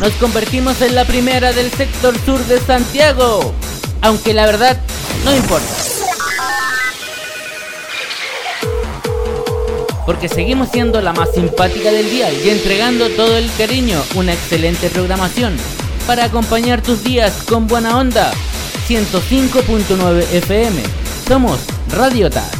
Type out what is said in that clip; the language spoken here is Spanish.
nos convertimos en la primera del sector sur de Santiago. Aunque la verdad, no importa. Porque seguimos siendo la más simpática del día y entregando todo el cariño, una excelente programación para acompañar tus días con buena onda. 105.9 FM. Somos Radio TAC.